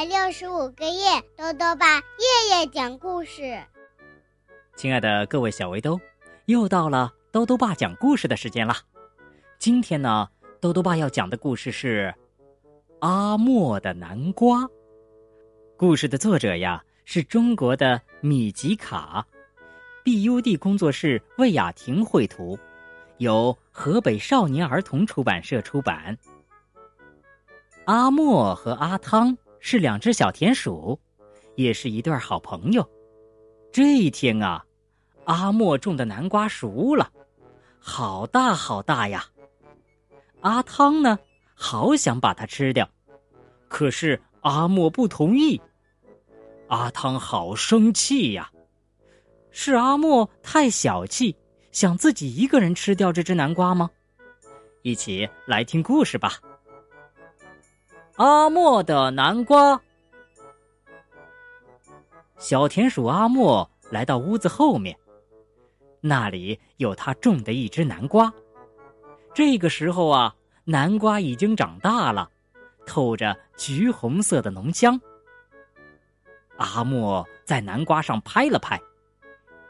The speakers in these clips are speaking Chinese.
百六十五个夜，豆豆爸夜夜讲故事。亲爱的各位小围兜，又到了豆豆爸讲故事的时间了。今天呢，豆豆爸要讲的故事是《阿莫的南瓜》。故事的作者呀，是中国的米吉卡，BUD 工作室魏雅婷绘图，由河北少年儿童出版社出版。阿莫和阿汤是两只小田鼠，也是一对好朋友。这一天啊，阿莫种的南瓜熟了，好大好大呀！阿汤呢，好想把它吃掉，可是阿莫不同意。阿汤好生气呀！是阿莫太小气，想自己一个人吃掉这只南瓜吗？一起来听故事吧。阿莫的南瓜。小田鼠阿莫来到屋子后面，那里有他种的一只南瓜。这个时候啊，南瓜已经长大了，透着橘红色的浓香。阿莫在南瓜上拍了拍，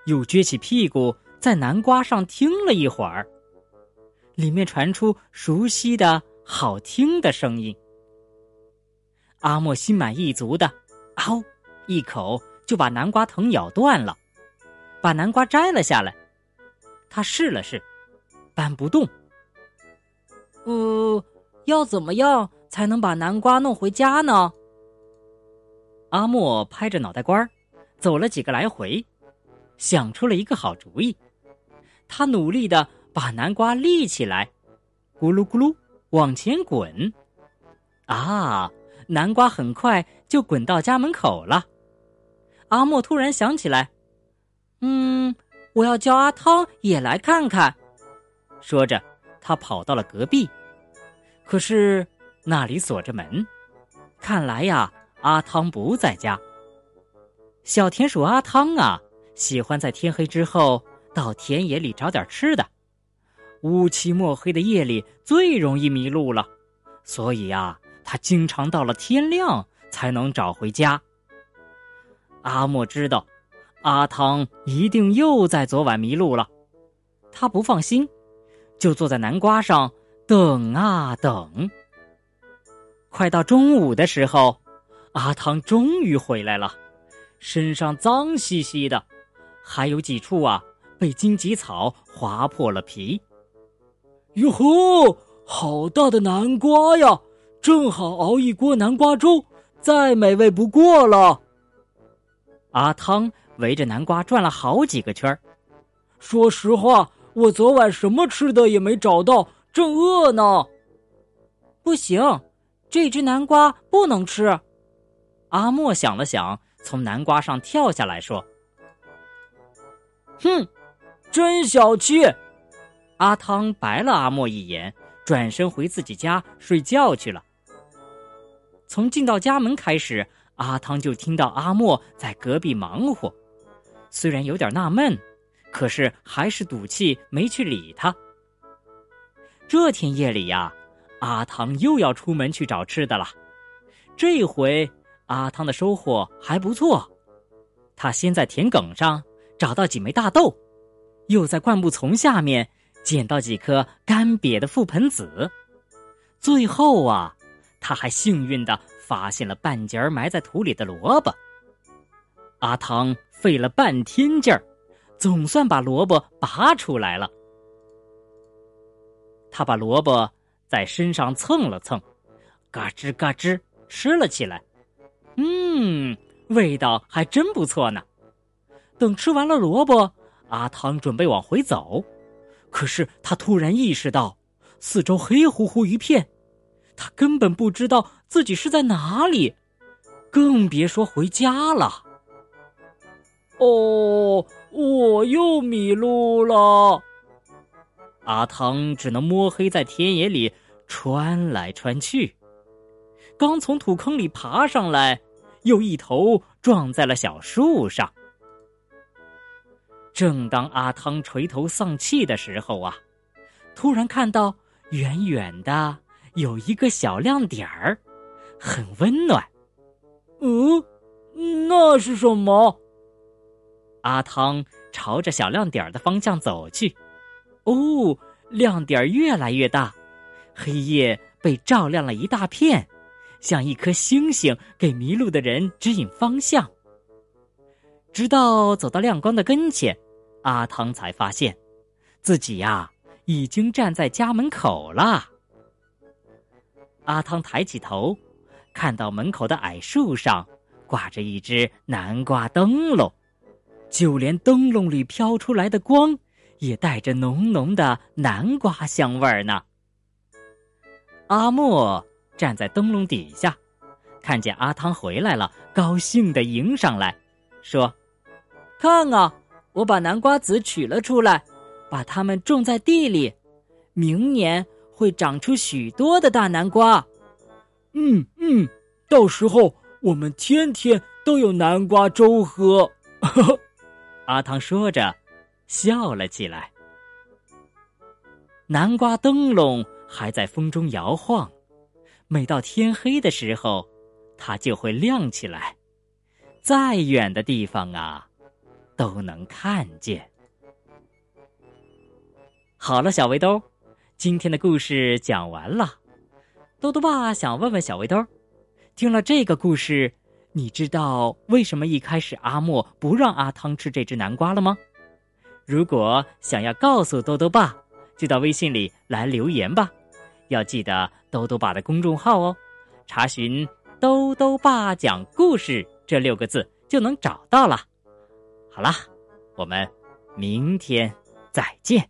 又撅起屁股在南瓜上听了一会儿，里面传出熟悉的好听的声音。阿莫心满意足的，嗷，一口就把南瓜藤咬断了，把南瓜摘了下来。他试了试，搬不动。呃，要怎么样才能把南瓜弄回家呢？阿莫拍着脑袋瓜走了几个来回，想出了一个好主意。他努力的把南瓜立起来，咕噜咕噜往前滚。啊！南瓜很快就滚到家门口了。阿莫突然想起来，嗯，我要叫阿汤也来看看。说着，他跑到了隔壁，可是那里锁着门，看来呀，阿汤不在家。小田鼠阿汤啊，喜欢在天黑之后到田野里找点吃的。乌漆墨黑的夜里最容易迷路了，所以呀。他经常到了天亮才能找回家。阿莫知道，阿汤一定又在昨晚迷路了，他不放心，就坐在南瓜上等啊等。快到中午的时候，阿汤终于回来了，身上脏兮兮的，还有几处啊被荆棘草划破了皮。哟吼，好大的南瓜呀！正好熬一锅南瓜粥，再美味不过了。阿汤围着南瓜转了好几个圈儿。说实话，我昨晚什么吃的也没找到，正饿呢。不行，这只南瓜不能吃。阿莫想了想，从南瓜上跳下来说：“哼，真小气！”阿汤白了阿莫一眼，转身回自己家睡觉去了。从进到家门开始，阿汤就听到阿莫在隔壁忙活，虽然有点纳闷，可是还是赌气没去理他。这天夜里呀，阿汤又要出门去找吃的了。这回阿汤的收获还不错，他先在田埂上找到几枚大豆，又在灌木丛下面捡到几颗干瘪的覆盆子，最后啊。他还幸运的发现了半截埋在土里的萝卜。阿汤费了半天劲儿，总算把萝卜拔出来了。他把萝卜在身上蹭了蹭，嘎吱嘎吱吃了起来。嗯，味道还真不错呢。等吃完了萝卜，阿汤准备往回走，可是他突然意识到，四周黑乎乎一片。他根本不知道自己是在哪里，更别说回家了。哦，我又迷路了。阿汤只能摸黑在田野里穿来穿去，刚从土坑里爬上来，又一头撞在了小树上。正当阿汤垂头丧气的时候啊，突然看到远远的。有一个小亮点儿，很温暖。嗯，那是什么？阿汤朝着小亮点儿的方向走去。哦，亮点儿越来越大，黑夜被照亮了一大片，像一颗星星，给迷路的人指引方向。直到走到亮光的跟前，阿汤才发现，自己呀已经站在家门口了。阿汤抬起头，看到门口的矮树上挂着一只南瓜灯笼，就连灯笼里飘出来的光，也带着浓浓的南瓜香味儿呢。阿莫站在灯笼底下，看见阿汤回来了，高兴的迎上来，说：“看啊，我把南瓜籽取了出来，把它们种在地里，明年。”会长出许多的大南瓜，嗯嗯，到时候我们天天都有南瓜粥喝。阿汤说着，笑了起来。南瓜灯笼还在风中摇晃，每到天黑的时候，它就会亮起来，再远的地方啊，都能看见。好了，小围兜。今天的故事讲完了，豆豆爸想问问小围兜，听了这个故事，你知道为什么一开始阿莫不让阿汤吃这只南瓜了吗？如果想要告诉豆豆爸，就到微信里来留言吧，要记得豆豆爸的公众号哦，查询“豆豆爸讲故事”这六个字就能找到了。好啦，我们明天再见。